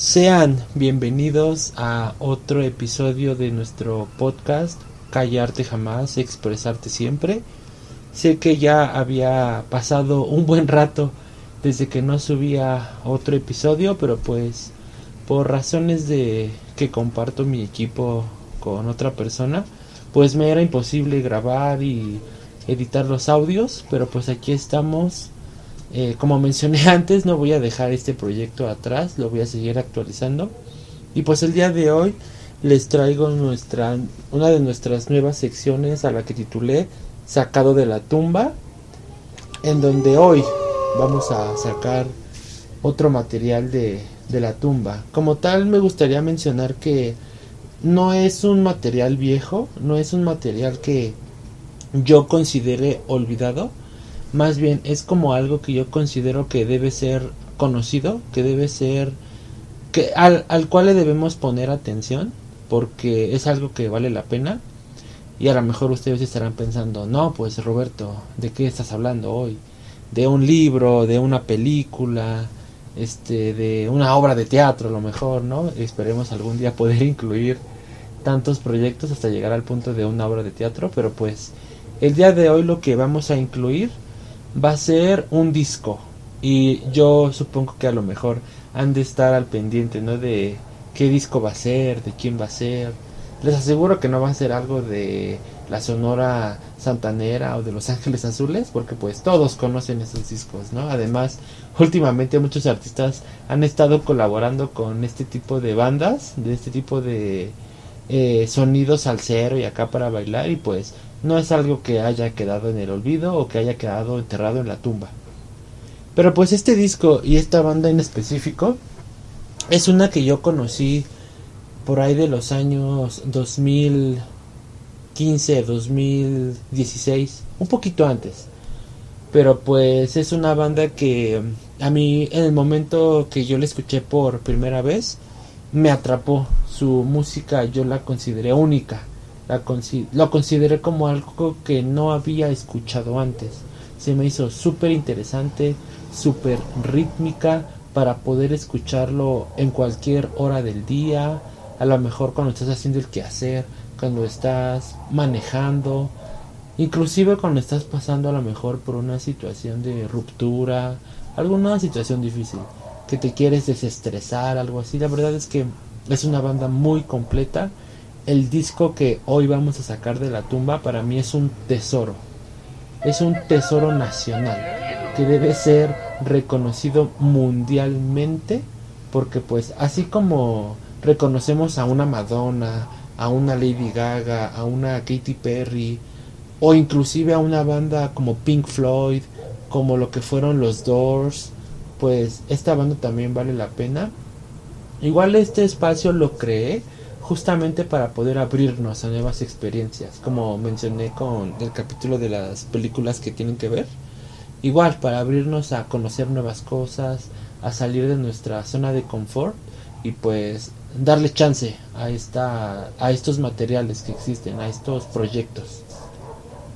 Sean bienvenidos a otro episodio de nuestro podcast Callarte jamás, expresarte siempre. Sé que ya había pasado un buen rato desde que no subía otro episodio, pero pues por razones de que comparto mi equipo con otra persona, pues me era imposible grabar y editar los audios, pero pues aquí estamos eh, como mencioné antes, no voy a dejar este proyecto atrás, lo voy a seguir actualizando. Y pues el día de hoy les traigo una de nuestras nuevas secciones a la que titulé Sacado de la tumba, en donde hoy vamos a sacar otro material de la tumba. Como tal, me gustaría mencionar que no es un material viejo, no es un material que yo considere olvidado, más bien es como algo que yo considero que debe ser conocido, que debe ser que al, al cual le debemos poner atención porque es algo que vale la pena y a lo mejor ustedes estarán pensando, no, pues Roberto, ¿de qué estás hablando hoy? De un libro, de una película, este, de una obra de teatro a lo mejor, ¿no? Esperemos algún día poder incluir tantos proyectos hasta llegar al punto de una obra de teatro, pero pues el día de hoy lo que vamos a incluir va a ser un disco y yo supongo que a lo mejor han de estar al pendiente, ¿no? De qué disco va a ser, de quién va a ser. Les aseguro que no va a ser algo de la Sonora Santanera o de Los Ángeles Azules, porque pues todos conocen esos discos, ¿no? Además, últimamente muchos artistas han estado colaborando con este tipo de bandas, de este tipo de eh, sonidos al cero y acá para bailar y pues no es algo que haya quedado en el olvido o que haya quedado enterrado en la tumba. Pero pues este disco y esta banda en específico es una que yo conocí por ahí de los años 2015, 2016, un poquito antes. Pero pues es una banda que a mí en el momento que yo la escuché por primera vez me atrapó. Su música yo la consideré única lo consideré como algo que no había escuchado antes. Se me hizo súper interesante, súper rítmica para poder escucharlo en cualquier hora del día, a lo mejor cuando estás haciendo el quehacer, cuando estás manejando, inclusive cuando estás pasando a lo mejor por una situación de ruptura, alguna situación difícil, que te quieres desestresar, algo así. La verdad es que es una banda muy completa el disco que hoy vamos a sacar de la tumba para mí es un tesoro. Es un tesoro nacional que debe ser reconocido mundialmente porque pues así como reconocemos a una Madonna, a una Lady Gaga, a una Katy Perry o inclusive a una banda como Pink Floyd, como lo que fueron los Doors, pues esta banda también vale la pena. Igual este espacio lo creé justamente para poder abrirnos a nuevas experiencias, como mencioné con el capítulo de las películas que tienen que ver. Igual, para abrirnos a conocer nuevas cosas, a salir de nuestra zona de confort y pues darle chance a esta a estos materiales que existen, a estos proyectos.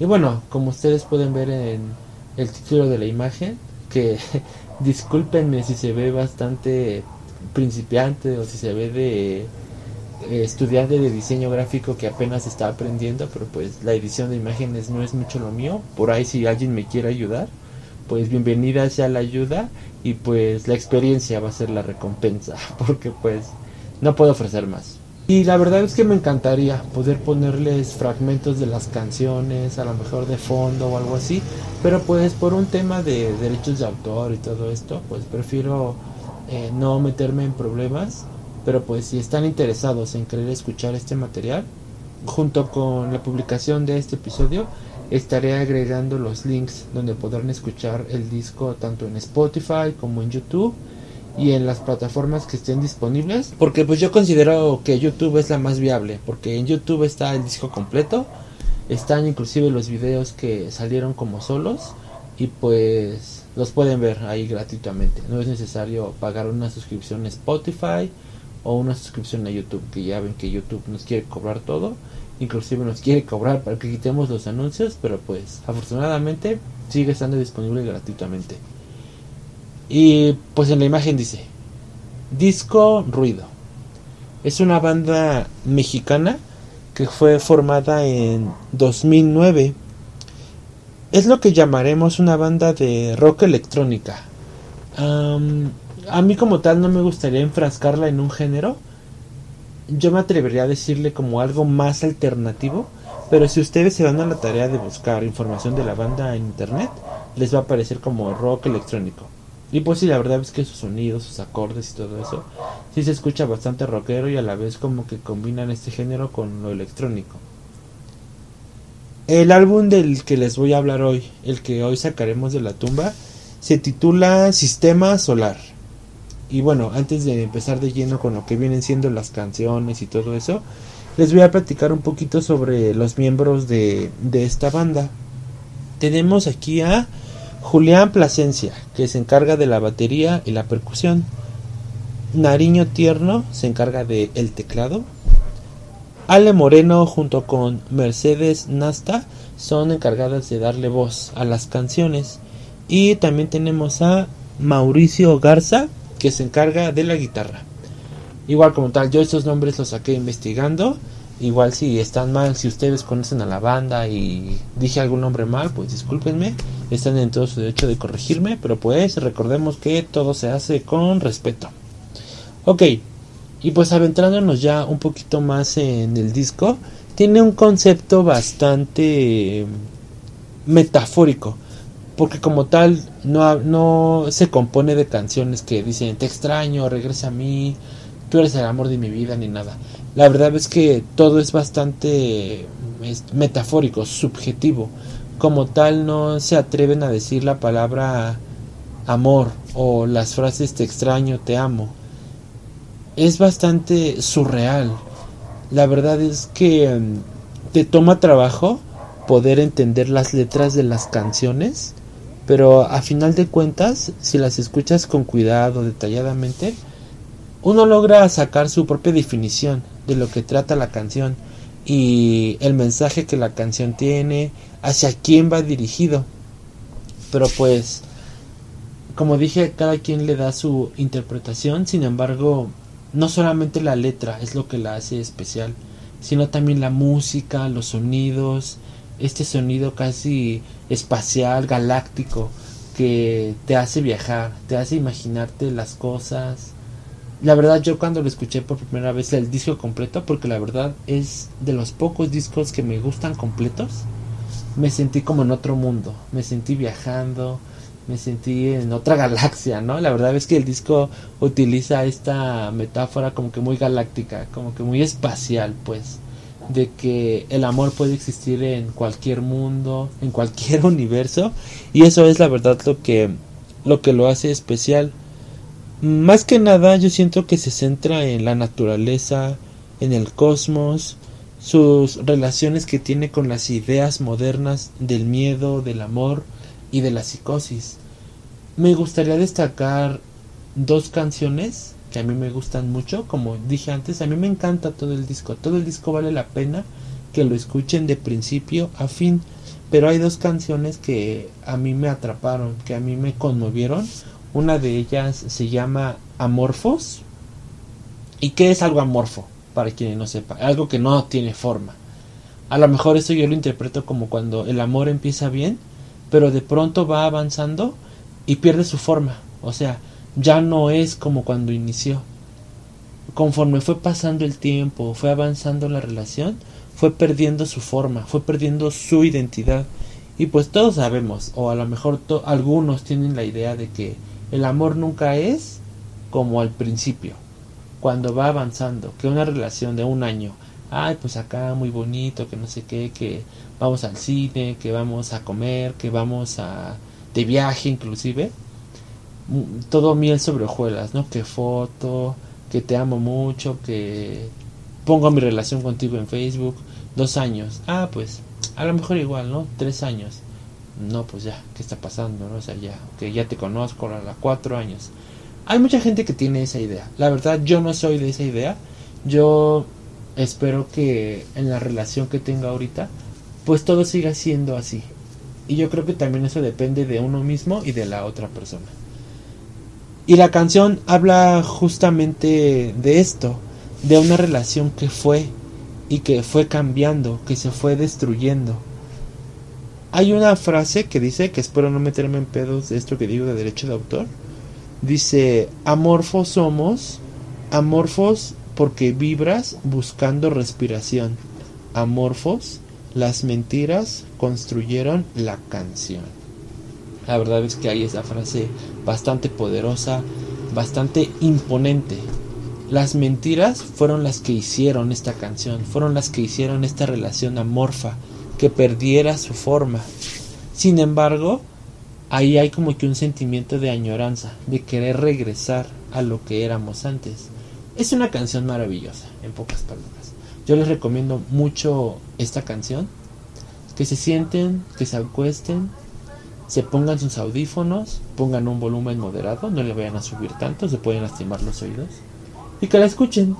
Y bueno, como ustedes pueden ver en el título de la imagen, que discúlpenme si se ve bastante principiante o si se ve de eh, estudiante de diseño gráfico que apenas está aprendiendo, pero pues la edición de imágenes no es mucho lo mío. Por ahí si alguien me quiere ayudar, pues bienvenida sea la ayuda y pues la experiencia va a ser la recompensa, porque pues no puedo ofrecer más. Y la verdad es que me encantaría poder ponerles fragmentos de las canciones, a lo mejor de fondo o algo así, pero pues por un tema de derechos de autor y todo esto, pues prefiero eh, no meterme en problemas pero pues si están interesados en querer escuchar este material, junto con la publicación de este episodio, estaré agregando los links donde podrán escuchar el disco tanto en Spotify como en YouTube y en las plataformas que estén disponibles porque pues yo considero que YouTube es la más viable porque en YouTube está el disco completo están inclusive los videos que salieron como solos y pues los pueden ver ahí gratuitamente. No es necesario pagar una suscripción a Spotify o una suscripción a YouTube, que ya ven que YouTube nos quiere cobrar todo, inclusive nos quiere cobrar para que quitemos los anuncios, pero pues afortunadamente sigue estando disponible gratuitamente. Y pues en la imagen dice, Disco Ruido. Es una banda mexicana que fue formada en 2009. Es lo que llamaremos una banda de rock electrónica. A mí como tal no me gustaría enfrascarla en un género. Yo me atrevería a decirle como algo más alternativo. Pero si ustedes se van a la tarea de buscar información de la banda en internet, les va a aparecer como rock electrónico. Y pues sí, la verdad es que sus sonidos, sus acordes y todo eso, sí se escucha bastante rockero y a la vez como que combinan este género con lo electrónico. El álbum del que les voy a hablar hoy, el que hoy sacaremos de la tumba, se titula Sistema Solar. Y bueno, antes de empezar de lleno con lo que vienen siendo las canciones y todo eso, les voy a platicar un poquito sobre los miembros de, de esta banda. Tenemos aquí a Julián Plasencia, que se encarga de la batería y la percusión. Nariño Tierno se encarga de el teclado. Ale Moreno junto con Mercedes Nasta son encargadas de darle voz a las canciones. Y también tenemos a Mauricio Garza que se encarga de la guitarra. Igual como tal, yo estos nombres los saqué investigando Igual si están mal, si ustedes conocen a la banda y dije algún nombre mal, pues discúlpenme, están en todo su derecho de corregirme, pero pues recordemos que todo se hace con respeto. Ok, y pues aventrándonos ya un poquito más en el disco, tiene un concepto bastante metafórico, porque como tal no, no se compone de canciones que dicen te extraño, regresa a mí, tú eres el amor de mi vida, ni nada la verdad es que todo es bastante metafórico, subjetivo. Como tal no se atreven a decir la palabra amor o las frases te extraño, te amo. Es bastante surreal. La verdad es que mm, te toma trabajo poder entender las letras de las canciones, pero a final de cuentas, si las escuchas con cuidado, detalladamente, uno logra sacar su propia definición de lo que trata la canción y el mensaje que la canción tiene, hacia quién va dirigido. Pero pues, como dije, cada quien le da su interpretación, sin embargo, no solamente la letra es lo que la hace especial, sino también la música, los sonidos, este sonido casi espacial, galáctico, que te hace viajar, te hace imaginarte las cosas, la verdad yo cuando lo escuché por primera vez el disco completo, porque la verdad es de los pocos discos que me gustan completos, me sentí como en otro mundo, me sentí viajando, me sentí en otra galaxia, ¿no? La verdad es que el disco utiliza esta metáfora como que muy galáctica, como que muy espacial, pues, de que el amor puede existir en cualquier mundo, en cualquier universo, y eso es la verdad lo que lo que lo hace especial. Más que nada yo siento que se centra en la naturaleza, en el cosmos, sus relaciones que tiene con las ideas modernas del miedo, del amor y de la psicosis. Me gustaría destacar dos canciones que a mí me gustan mucho, como dije antes, a mí me encanta todo el disco, todo el disco vale la pena que lo escuchen de principio a fin, pero hay dos canciones que a mí me atraparon, que a mí me conmovieron. Una de ellas se llama Amorfos. ¿Y qué es algo amorfo? Para quien no sepa. Algo que no tiene forma. A lo mejor esto yo lo interpreto como cuando el amor empieza bien, pero de pronto va avanzando y pierde su forma. O sea, ya no es como cuando inició. Conforme fue pasando el tiempo, fue avanzando la relación, fue perdiendo su forma, fue perdiendo su identidad. Y pues todos sabemos, o a lo mejor algunos tienen la idea de que el amor nunca es como al principio, cuando va avanzando, que una relación de un año, ay, pues acá muy bonito, que no sé qué, que vamos al cine, que vamos a comer, que vamos a de viaje inclusive, todo miel sobre hojuelas, ¿no? Que foto, que te amo mucho, que pongo mi relación contigo en Facebook, dos años, ah, pues a lo mejor igual, ¿no? Tres años no, pues ya, ¿qué está pasando? ¿no? O sea, ya, que ya te conozco a cuatro años. Hay mucha gente que tiene esa idea. La verdad, yo no soy de esa idea. Yo espero que en la relación que tenga ahorita, pues todo siga siendo así. Y yo creo que también eso depende de uno mismo y de la otra persona. Y la canción habla justamente de esto, de una relación que fue y que fue cambiando, que se fue destruyendo. Hay una frase que dice, que espero no meterme en pedos de esto que digo de derecho de autor, dice, amorfos somos, amorfos porque vibras buscando respiración, amorfos, las mentiras construyeron la canción. La verdad es que hay esa frase bastante poderosa, bastante imponente. Las mentiras fueron las que hicieron esta canción, fueron las que hicieron esta relación amorfa, que perdiera su forma. Sin embargo, ahí hay como que un sentimiento de añoranza, de querer regresar a lo que éramos antes. Es una canción maravillosa, en pocas palabras. Yo les recomiendo mucho esta canción. Que se sienten, que se acuesten, se pongan sus audífonos, pongan un volumen moderado, no le vayan a subir tanto, se pueden lastimar los oídos. Y que la escuchen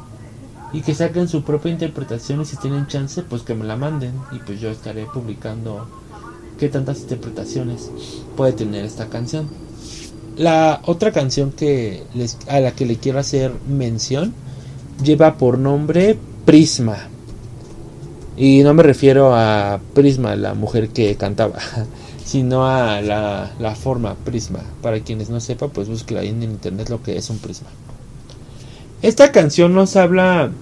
y que saquen su propia interpretación y si tienen chance pues que me la manden y pues yo estaré publicando qué tantas interpretaciones puede tener esta canción. La otra canción que les, a la que le quiero hacer mención lleva por nombre Prisma. Y no me refiero a Prisma, la mujer que cantaba, sino a la, la forma Prisma. Para quienes no sepan, pues busquen ahí en internet lo que es un prisma. Esta canción nos habla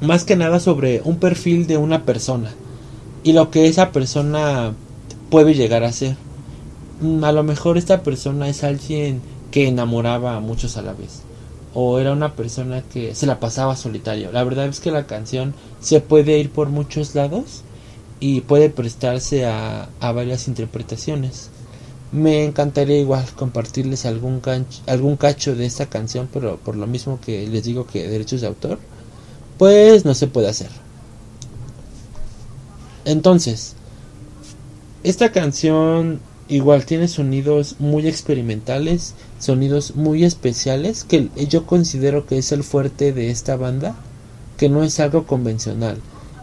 más que nada sobre un perfil de una persona y lo que esa persona puede llegar a ser. Mm, a lo mejor esta persona es alguien que enamoraba a muchos a la vez o era una persona que se la pasaba solitario. La verdad es que la canción se puede ir por muchos lados y puede prestarse a, a varias interpretaciones. Me encantaría igual compartirles algún, algún cacho de esta canción, pero por lo mismo que les digo que derechos de autor, pues no se puede hacer. Entonces, esta canción igual tiene sonidos muy experimentales, sonidos muy especiales, que yo considero que es el fuerte de esta banda, que no es algo convencional,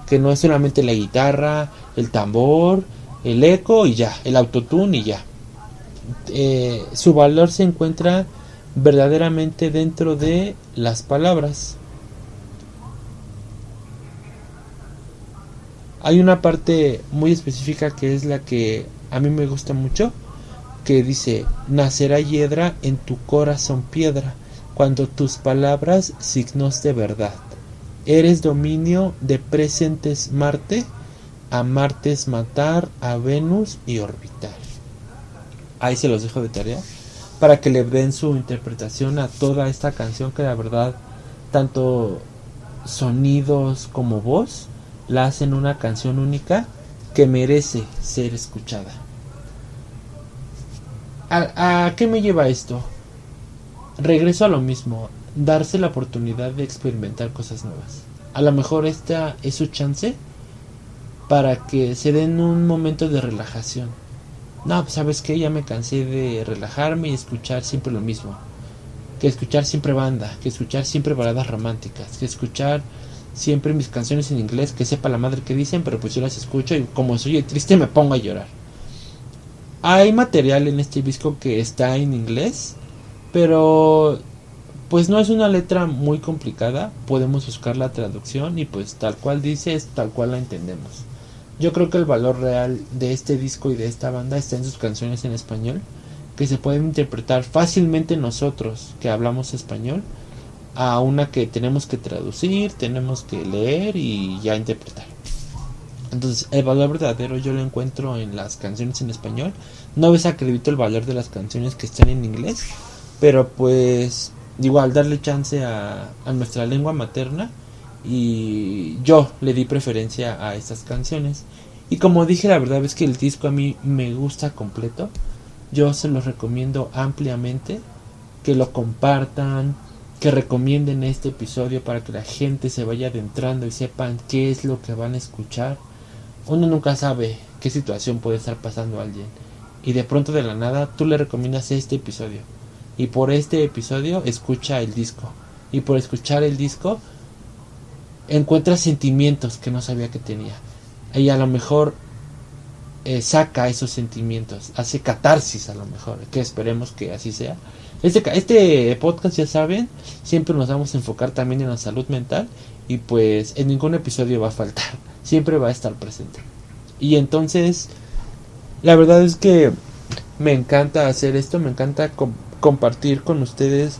que no es solamente la guitarra, el tambor, el eco y ya, el autotune y ya. Eh, su valor se encuentra verdaderamente dentro de las palabras. Hay una parte muy específica que es la que a mí me gusta mucho, que dice, nacerá hiedra en tu corazón piedra, cuando tus palabras signos de verdad. Eres dominio de presentes Marte, a Marte matar, a Venus y orbitar. Ahí se los dejo de tarea para que le den su interpretación a toda esta canción que la verdad tanto sonidos como voz la hacen una canción única que merece ser escuchada. ¿A, ¿A, qué me lleva esto? Regreso a lo mismo, darse la oportunidad de experimentar cosas nuevas. A lo mejor esta es su chance para que se den un momento de relajación no, pues sabes que ya me cansé de relajarme y escuchar siempre lo mismo. Que escuchar siempre banda, que escuchar siempre baladas románticas, que escuchar siempre mis canciones en inglés, que sepa la madre que dicen, pero pues yo las escucho y como soy triste me pongo a llorar. Hay material en este disco que está en inglés, pero pues no es una letra muy complicada, podemos buscar la traducción y pues tal cual dice es tal cual la entendemos. Yo creo que el valor real de este disco y de esta banda está en sus canciones en español, que se pueden interpretar fácilmente nosotros que hablamos español a una que tenemos que traducir, tenemos que leer y ya interpretar. Entonces, el valor verdadero yo lo encuentro en las canciones en español. No desacredito el valor de las canciones que están en inglés, pero pues igual darle chance a, a nuestra lengua materna y yo le di preferencia a estas canciones. Y como dije, la verdad es que el disco a mí me gusta completo. Yo se los recomiendo ampliamente. Que lo compartan. Que recomienden este episodio para que la gente se vaya adentrando y sepan qué es lo que van a escuchar. Uno nunca sabe qué situación puede estar pasando alguien. Y de pronto de la nada tú le recomiendas este episodio. Y por este episodio escucha el disco. Y por escuchar el disco encuentra sentimientos que no sabía que tenía. Y a lo mejor eh, saca esos sentimientos, hace catarsis a lo mejor, que esperemos que así sea. Este, este podcast, ya saben, siempre nos vamos a enfocar también en la salud mental y pues en ningún episodio va a faltar, siempre va a estar presente. Y entonces, la verdad es que me encanta hacer esto, me encanta compartir con ustedes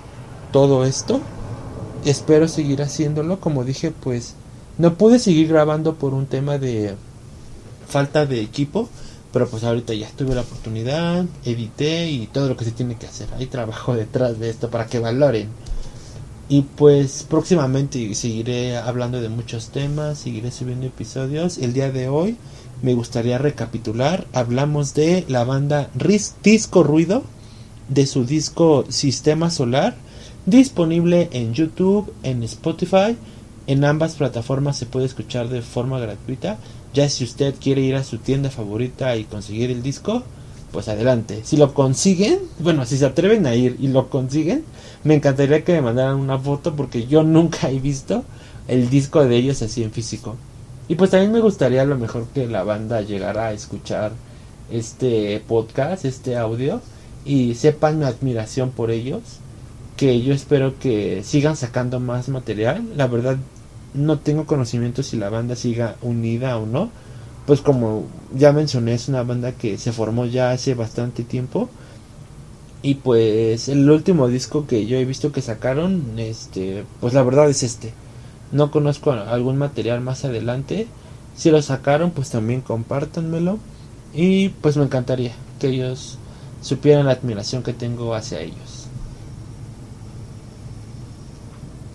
todo esto. Espero seguir haciéndolo, como dije, pues no pude seguir grabando por un tema de falta de equipo, pero pues ahorita ya tuve la oportunidad, edité y todo lo que se tiene que hacer. Hay trabajo detrás de esto para que valoren. Y pues próximamente seguiré hablando de muchos temas, seguiré subiendo episodios. El día de hoy me gustaría recapitular. Hablamos de la banda Disco Ruido, de su disco Sistema Solar, disponible en YouTube, en Spotify. En ambas plataformas se puede escuchar de forma gratuita. Ya si usted quiere ir a su tienda favorita y conseguir el disco, pues adelante. Si lo consiguen, bueno, si se atreven a ir y lo consiguen, me encantaría que me mandaran una foto porque yo nunca he visto el disco de ellos así en físico. Y pues también me gustaría a lo mejor que la banda llegara a escuchar este podcast, este audio y sepan mi admiración por ellos. Que yo espero que sigan sacando más material. La verdad no tengo conocimiento si la banda siga unida o no. Pues como ya mencioné, es una banda que se formó ya hace bastante tiempo. Y pues el último disco que yo he visto que sacaron, este, pues la verdad es este. No conozco algún material más adelante. Si lo sacaron, pues también compártanmelo. Y pues me encantaría que ellos supieran la admiración que tengo hacia ellos.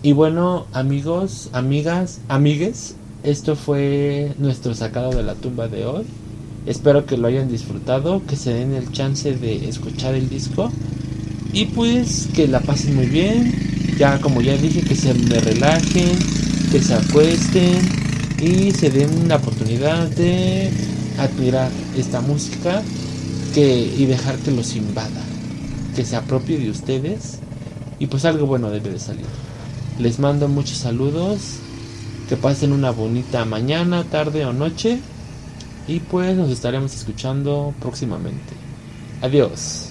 Y bueno, amigos, amigas, amigues, esto fue nuestro sacado de la tumba de hoy. Espero que lo hayan disfrutado, que se den el chance de escuchar el disco y pues que la pasen muy bien. Ya como ya dije, que se me relajen, que se acuesten y se den la oportunidad de admirar esta música y dejar que los invada, que se apropie de ustedes y pues algo bueno debe de salir. Les mando muchos saludos. Que pasen una bonita mañana, tarde o noche. Y pues nos estaremos escuchando próximamente. Adiós.